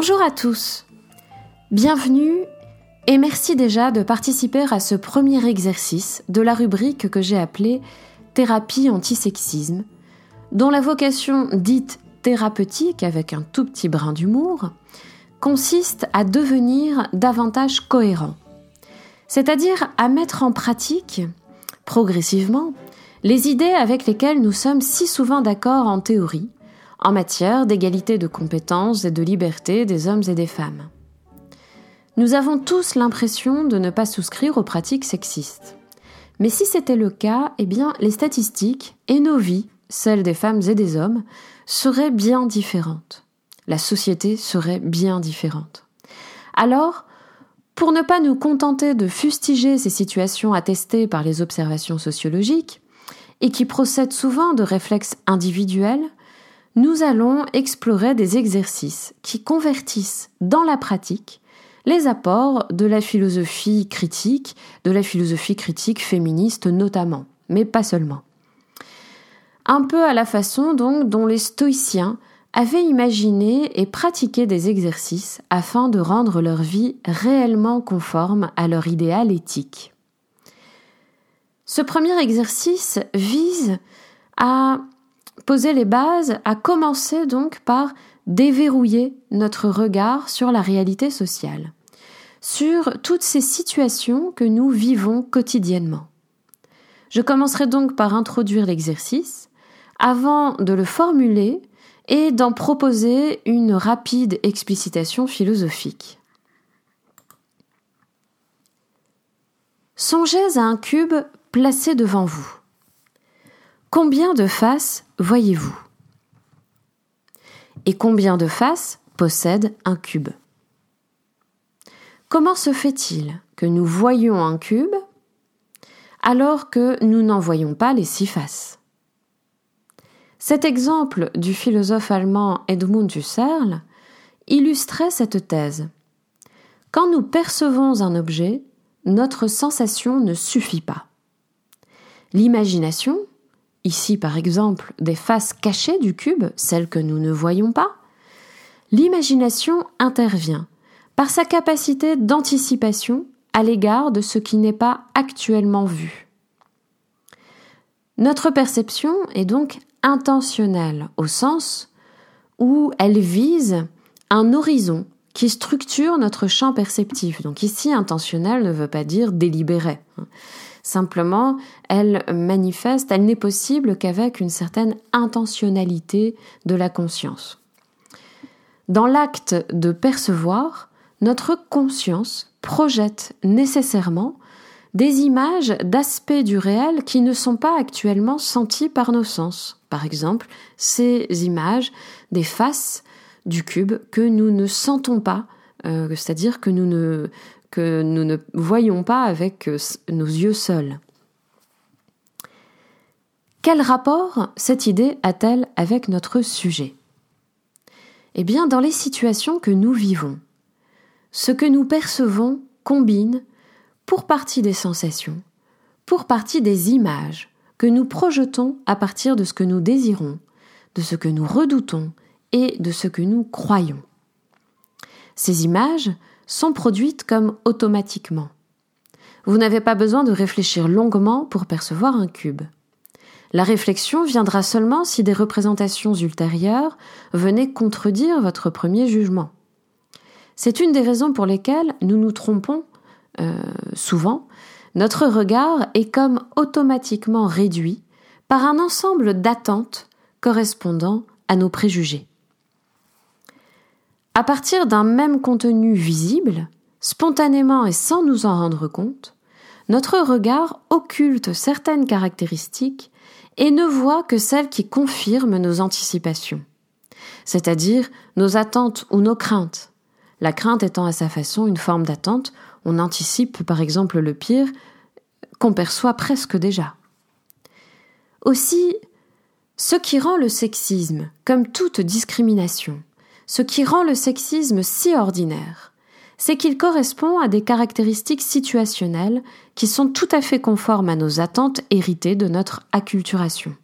Bonjour à tous. Bienvenue et merci déjà de participer à ce premier exercice de la rubrique que j'ai appelée Thérapie antisexisme, dont la vocation dite thérapeutique avec un tout petit brin d'humour consiste à devenir davantage cohérent, c'est-à-dire à mettre en pratique, progressivement, les idées avec lesquelles nous sommes si souvent d'accord en théorie, en matière d'égalité de compétences et de liberté des hommes et des femmes. Nous avons tous l'impression de ne pas souscrire aux pratiques sexistes. Mais si c'était le cas, eh bien, les statistiques et nos vies, celles des femmes et des hommes, seraient bien différentes. La société serait bien différente. Alors, pour ne pas nous contenter de fustiger ces situations attestées par les observations sociologiques, et qui procèdent souvent de réflexes individuels, nous allons explorer des exercices qui convertissent dans la pratique les apports de la philosophie critique, de la philosophie critique féministe notamment, mais pas seulement. Un peu à la façon donc dont les stoïciens avaient imaginé et pratiqué des exercices afin de rendre leur vie réellement conforme à leur idéal éthique. Ce premier exercice vise à poser les bases, à commencer donc par déverrouiller notre regard sur la réalité sociale, sur toutes ces situations que nous vivons quotidiennement. Je commencerai donc par introduire l'exercice, avant de le formuler et d'en proposer une rapide explicitation philosophique. Songez à un cube placé devant vous. Combien de faces voyez-vous? Et combien de faces possède un cube? Comment se fait-il que nous voyons un cube alors que nous n'en voyons pas les six faces? Cet exemple du philosophe allemand Edmund Husserl illustrait cette thèse. Quand nous percevons un objet, notre sensation ne suffit pas. L'imagination, ici par exemple des faces cachées du cube, celles que nous ne voyons pas, l'imagination intervient par sa capacité d'anticipation à l'égard de ce qui n'est pas actuellement vu. Notre perception est donc intentionnelle au sens où elle vise un horizon qui structure notre champ perceptif. Donc ici, intentionnel ne veut pas dire délibéré. Simplement, elle manifeste, elle n'est possible qu'avec une certaine intentionnalité de la conscience. Dans l'acte de percevoir, notre conscience projette nécessairement des images d'aspects du réel qui ne sont pas actuellement sentis par nos sens. Par exemple, ces images des faces du cube que nous ne sentons pas, euh, c'est-à-dire que nous ne, que nous ne voyons pas avec euh, nos yeux seuls. Quel rapport cette idée a-t-elle avec notre sujet? Eh bien, dans les situations que nous vivons, ce que nous percevons combine pour partie des sensations, pour partie des images que nous projetons à partir de ce que nous désirons, de ce que nous redoutons et de ce que nous croyons. Ces images sont produites comme automatiquement. Vous n'avez pas besoin de réfléchir longuement pour percevoir un cube. La réflexion viendra seulement si des représentations ultérieures venaient contredire votre premier jugement. C'est une des raisons pour lesquelles nous nous trompons euh, souvent. Notre regard est comme automatiquement réduit par un ensemble d'attentes correspondant à nos préjugés. À partir d'un même contenu visible, spontanément et sans nous en rendre compte, notre regard occulte certaines caractéristiques et ne voit que celles qui confirment nos anticipations, c'est-à-dire nos attentes ou nos craintes. La crainte étant à sa façon une forme d'attente, on anticipe par exemple le pire qu'on perçoit presque déjà. Aussi, ce qui rend le sexisme, comme toute discrimination, ce qui rend le sexisme si ordinaire, c'est qu'il correspond à des caractéristiques situationnelles qui sont tout à fait conformes à nos attentes héritées de notre acculturation.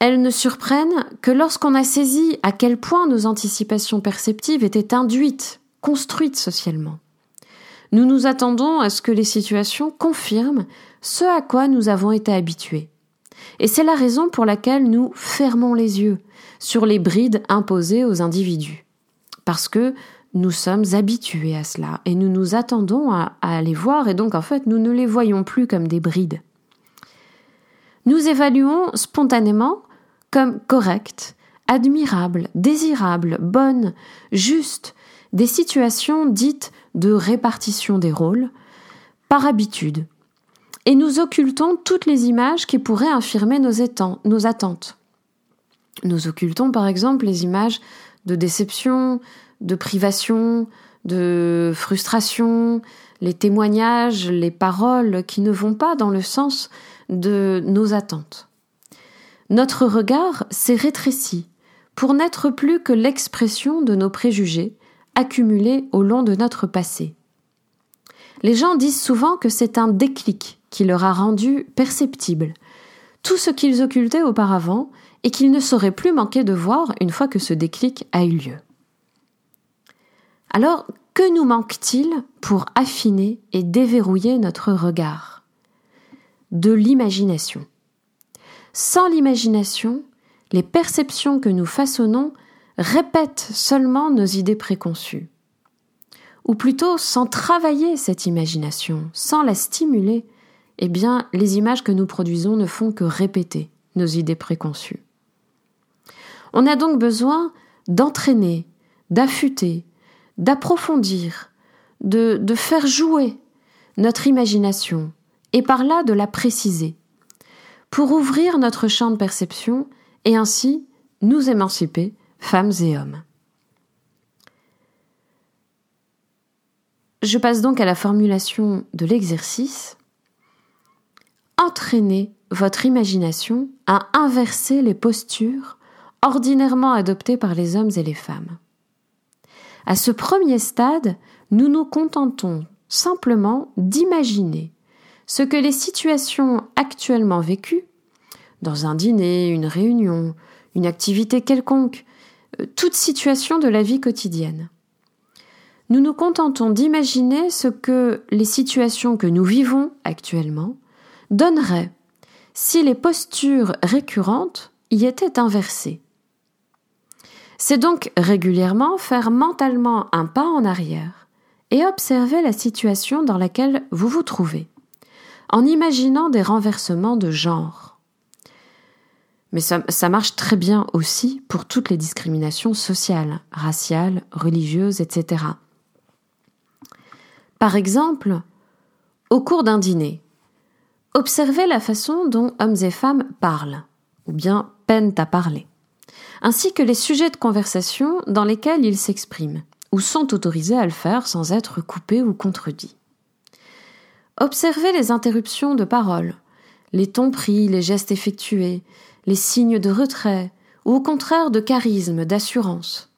elles ne surprennent que lorsqu'on a saisi à quel point nos anticipations perceptives étaient induites, construites socialement. Nous nous attendons à ce que les situations confirment ce à quoi nous avons été habitués. Et c'est la raison pour laquelle nous fermons les yeux sur les brides imposées aux individus. Parce que nous sommes habitués à cela et nous nous attendons à, les voir et donc en fait nous ne les voyons plus comme des brides. Nous évaluons spontanément comme correctes, admirables, désirables, bonnes, justes, des situations dites de répartition des rôles, par habitude, et nous occultons toutes les images qui pourraient infirmer nos, nos attentes. Nous occultons par exemple les images de déception, de privation, de frustration, les témoignages, les paroles qui ne vont pas dans le sens de nos attentes. Notre regard s'est rétréci pour n'être plus que l'expression de nos préjugés accumulés au long de notre passé. Les gens disent souvent que c'est un déclic qui leur a rendu perceptible tout ce qu'ils occultaient auparavant et qu'ils ne sauraient plus manquer de voir une fois que ce déclic a eu lieu. Alors, que nous manque-t-il pour affiner et déverrouiller notre regard? De l'imagination. Sans l'imagination, les perceptions que nous façonnons répètent seulement nos idées préconçues. Ou plutôt, sans travailler cette imagination, sans la stimuler, eh bien, les images que nous produisons ne font que répéter nos idées préconçues. On a donc besoin d'entraîner, d'affûter, d'approfondir, de, de faire jouer notre imagination, et par là de la préciser, pour ouvrir notre champ de perception et ainsi nous émanciper, femmes et hommes. Je passe donc à la formulation de l'exercice entraînez votre imagination à inverser les postures ordinairement adoptées par les hommes et les femmes. À ce premier stade, nous nous contentons simplement d'imaginer ce que les situations actuellement vécues, dans un dîner, une réunion, une activité quelconque, euh, toute situation de la vie quotidienne. Nous nous contentons d'imaginer ce que les situations que nous vivons actuellement donnerait si les postures récurrentes y étaient inversées. C'est donc régulièrement faire mentalement un pas en arrière et observer la situation dans laquelle vous vous trouvez, en imaginant des renversements de genre. Mais ça, marche très bien aussi pour toutes les discriminations sociales, raciales, religieuses, etc. Par exemple, au cours d'un dîner, Observez la façon dont hommes et femmes parlent, ou bien peinent à parler, ainsi que les sujets de conversation dans lesquels ils s'expriment, ou sont autorisés à le faire sans être coupés ou contredits. Observez les interruptions de parole, les tons pris, les gestes effectués, les signes de retrait, ou au contraire de charisme, d'assurance,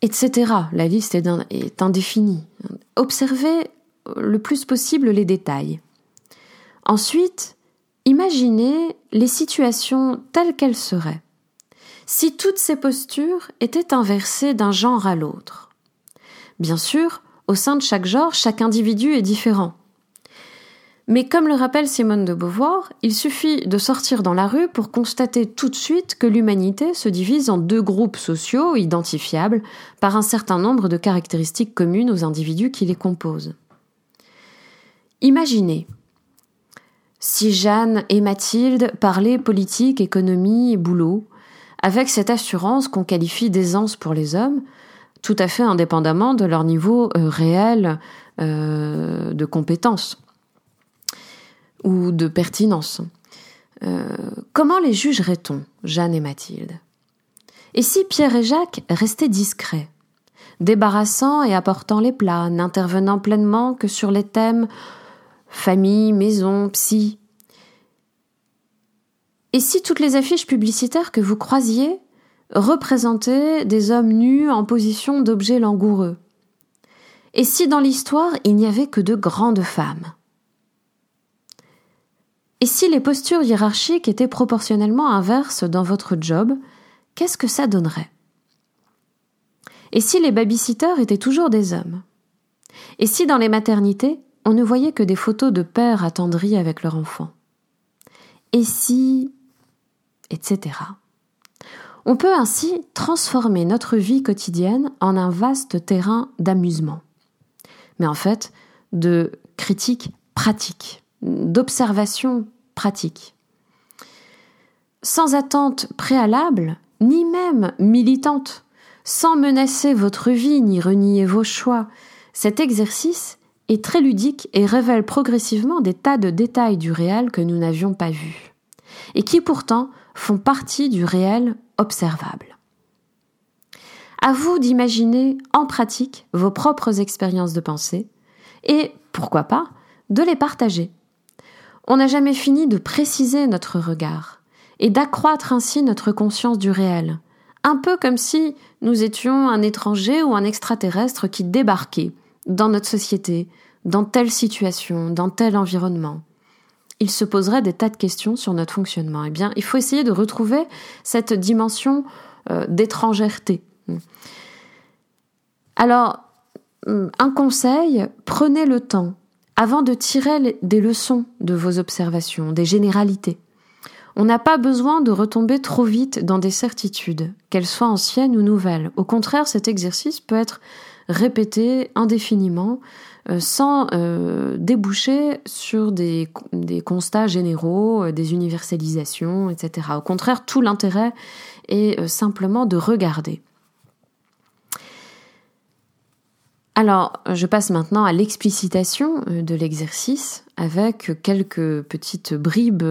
etc. La liste est indéfinie. Observez le plus possible les détails. Ensuite, imaginez les situations telles qu'elles seraient. Si toutes ces postures étaient inversées d'un genre à l'autre. Bien sûr, au sein de chaque genre, chaque individu est différent. Mais comme le rappelle Simone de Beauvoir, il suffit de sortir dans la rue pour constater tout de suite que l'humanité se divise en deux groupes sociaux identifiables par un certain nombre de caractéristiques communes aux individus qui les composent. Imaginez si Jeanne et Mathilde parlaient politique, économie et boulot, avec cette assurance qu'on qualifie d'aisance pour les hommes, tout à fait indépendamment de leur niveau euh, réel euh, de compétence ou de pertinence. Euh, comment les jugerait-on, Jeanne et Mathilde? Et si Pierre et Jacques restaient discrets, débarrassant et apportant les plats, n'intervenant pleinement que sur les thèmes famille, maison, psy. Et si toutes les affiches publicitaires que vous croisiez représentaient des hommes nus en position d'objets langoureux? Et si dans l'histoire il n'y avait que de grandes femmes? Et si les postures hiérarchiques étaient proportionnellement inverses dans votre job, qu'est-ce que ça donnerait? Et si les babysitters étaient toujours des hommes? Et si dans les maternités, on ne voyait que des photos de pères attendris avec leurs enfants Et si... etc. On peut ainsi transformer notre vie quotidienne en un vaste terrain d'amusement. Mais en fait, de critique pratique, d'observation pratique. Sans attente préalable, ni même militante, sans menacer votre vie ni renier vos choix, cet exercice est très ludique et révèle progressivement des tas de détails du réel que nous n'avions pas vus, et qui pourtant font partie du réel observable. À vous d'imaginer en pratique vos propres expériences de pensée et, pourquoi pas, de les partager. On n'a jamais fini de préciser notre regard et d'accroître ainsi notre conscience du réel, un peu comme si nous étions un étranger ou un extraterrestre qui débarquait dans notre société, dans telle situation, dans tel environnement. Il se poserait des tas de questions sur notre fonctionnement. Eh bien, il faut essayer de retrouver cette dimension euh, d'étrangèreté. Alors, hum, un conseil, prenez le temps avant de tirer des leçons de vos observations, des généralités. On n'a pas besoin de retomber trop vite dans des certitudes, qu'elles soient anciennes ou nouvelles. Au contraire, cet exercice peut être répété indéfiniment euh, sans euh, déboucher sur des, constats généraux, euh, des universalisations, etc. Au contraire, tout l'intérêt est simplement de regarder. Alors, je passe maintenant à l'explicitation de l'exercice avec quelques petites bribes,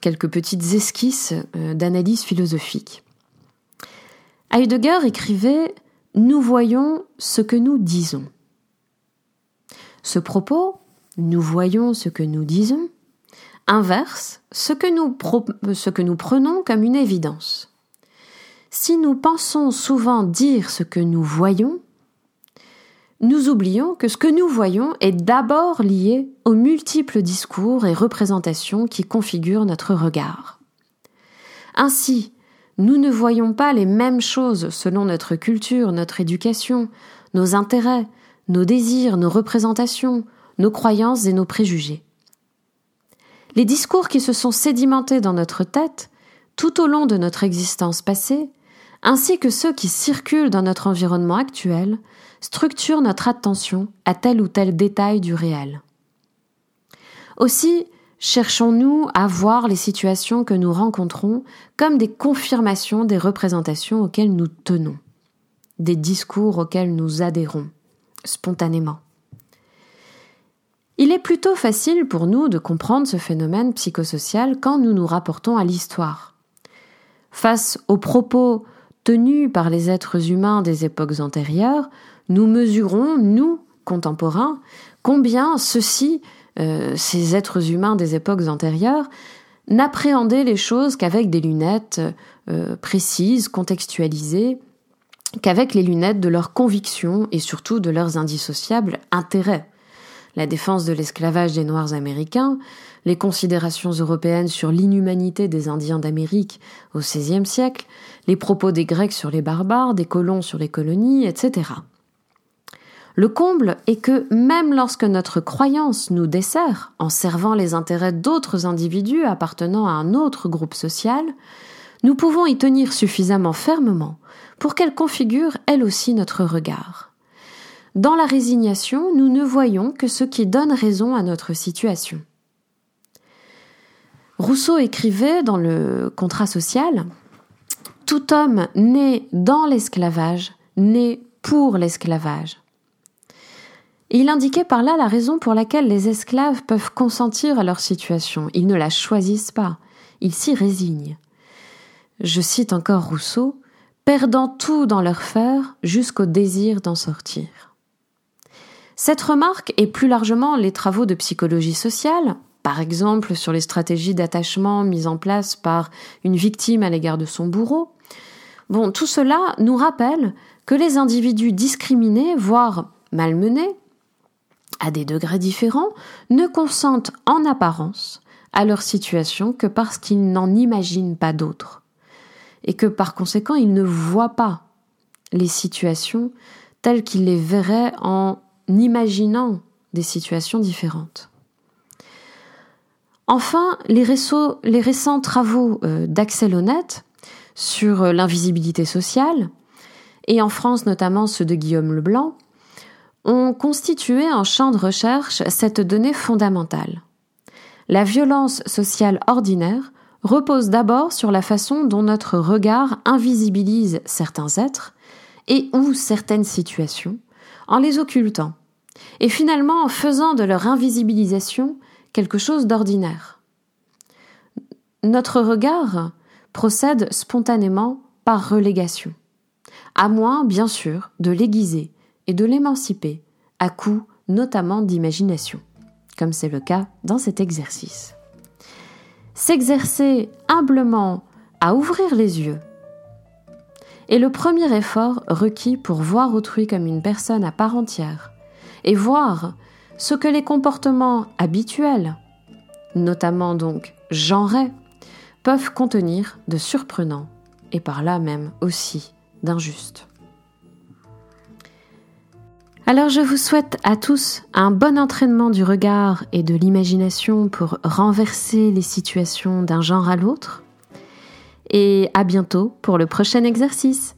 quelques petites esquisses d'analyse philosophique. Heidegger écrivait Nous voyons ce que nous disons. Ce propos, nous voyons ce que nous disons, inverse ce que nous, prenons comme une évidence. Si nous pensons souvent dire ce que nous voyons, nous oublions que ce que nous voyons est d'abord lié aux multiples discours et représentations qui configurent notre regard. Ainsi, nous ne voyons pas les mêmes choses selon notre culture, notre éducation, nos intérêts, nos désirs, nos représentations, nos croyances et nos préjugés. Les discours qui se sont sédimentés dans notre tête tout au long de notre existence passée, ainsi que ceux qui circulent dans notre environnement actuel, structure notre attention à tel ou tel détail du réel. Aussi, cherchons-nous à voir les situations que nous rencontrons comme des confirmations des représentations auxquelles nous tenons, des discours auxquels nous adhérons, spontanément. Il est plutôt facile pour nous de comprendre ce phénomène psychosocial quand nous nous rapportons à l'histoire. Face aux propos tenus par les êtres humains des époques antérieures, nous mesurons, nous, contemporains, combien ceux-ci, euh, ces êtres humains des époques antérieures, n'appréhendaient les choses qu'avec des lunettes euh, précises, contextualisées, qu'avec les lunettes de leurs convictions et surtout de leurs indissociables intérêts. La défense de l'esclavage des Noirs américains, les considérations européennes sur l'inhumanité des Indiens d'Amérique au XVIe siècle, les propos des Grecs sur les barbares, des colons sur les colonies, etc. Le comble est que même lorsque notre croyance nous dessert en servant les intérêts d'autres individus appartenant à un autre groupe social, nous pouvons y tenir suffisamment fermement pour qu'elle configure elle aussi notre regard. Dans la résignation, nous ne voyons que ce qui donne raison à notre situation. Rousseau écrivait dans le Contrat social Tout homme né dans l'esclavage, né pour l'esclavage. Il indiquait par là la raison pour laquelle les esclaves peuvent consentir à leur situation. Ils ne la choisissent pas, ils s'y résignent. Je cite encore Rousseau, perdant tout dans leur faire jusqu'au désir d'en sortir. Cette remarque et plus largement les travaux de psychologie sociale, par exemple sur les stratégies d'attachement mises en place par une victime à l'égard de son bourreau, bon, tout cela nous rappelle que les individus discriminés, voire malmenés, à des degrés différents, ne consentent en apparence à leur situation que parce qu'ils n'en imaginent pas d'autres, et que par conséquent ils ne voient pas les situations telles qu'ils les verraient en imaginant des situations différentes. Enfin, les, récents travaux euh, d'Axel Honnête sur euh, l'invisibilité sociale, et en France notamment ceux de Guillaume Leblanc, ont constitué un champ de recherche cette donnée fondamentale. La violence sociale ordinaire repose d'abord sur la façon dont notre regard invisibilise certains êtres et ou certaines situations en les occultant, et finalement en faisant de leur invisibilisation quelque chose d'ordinaire. Notre regard procède spontanément par relégation, à moins, bien sûr, de l'aiguiser et de l'émanciper, à coup notamment d'imagination, comme c'est le cas dans cet exercice. S'exercer humblement à ouvrir les yeux est le premier effort requis pour voir autrui comme une personne à part entière et voir ce que les comportements habituels, notamment donc genrés, peuvent contenir de surprenant et par là même aussi d'injuste. Alors je vous souhaite à tous un bon entraînement du regard et de l'imagination pour renverser les situations d'un genre à l'autre. Et à bientôt pour le prochain exercice.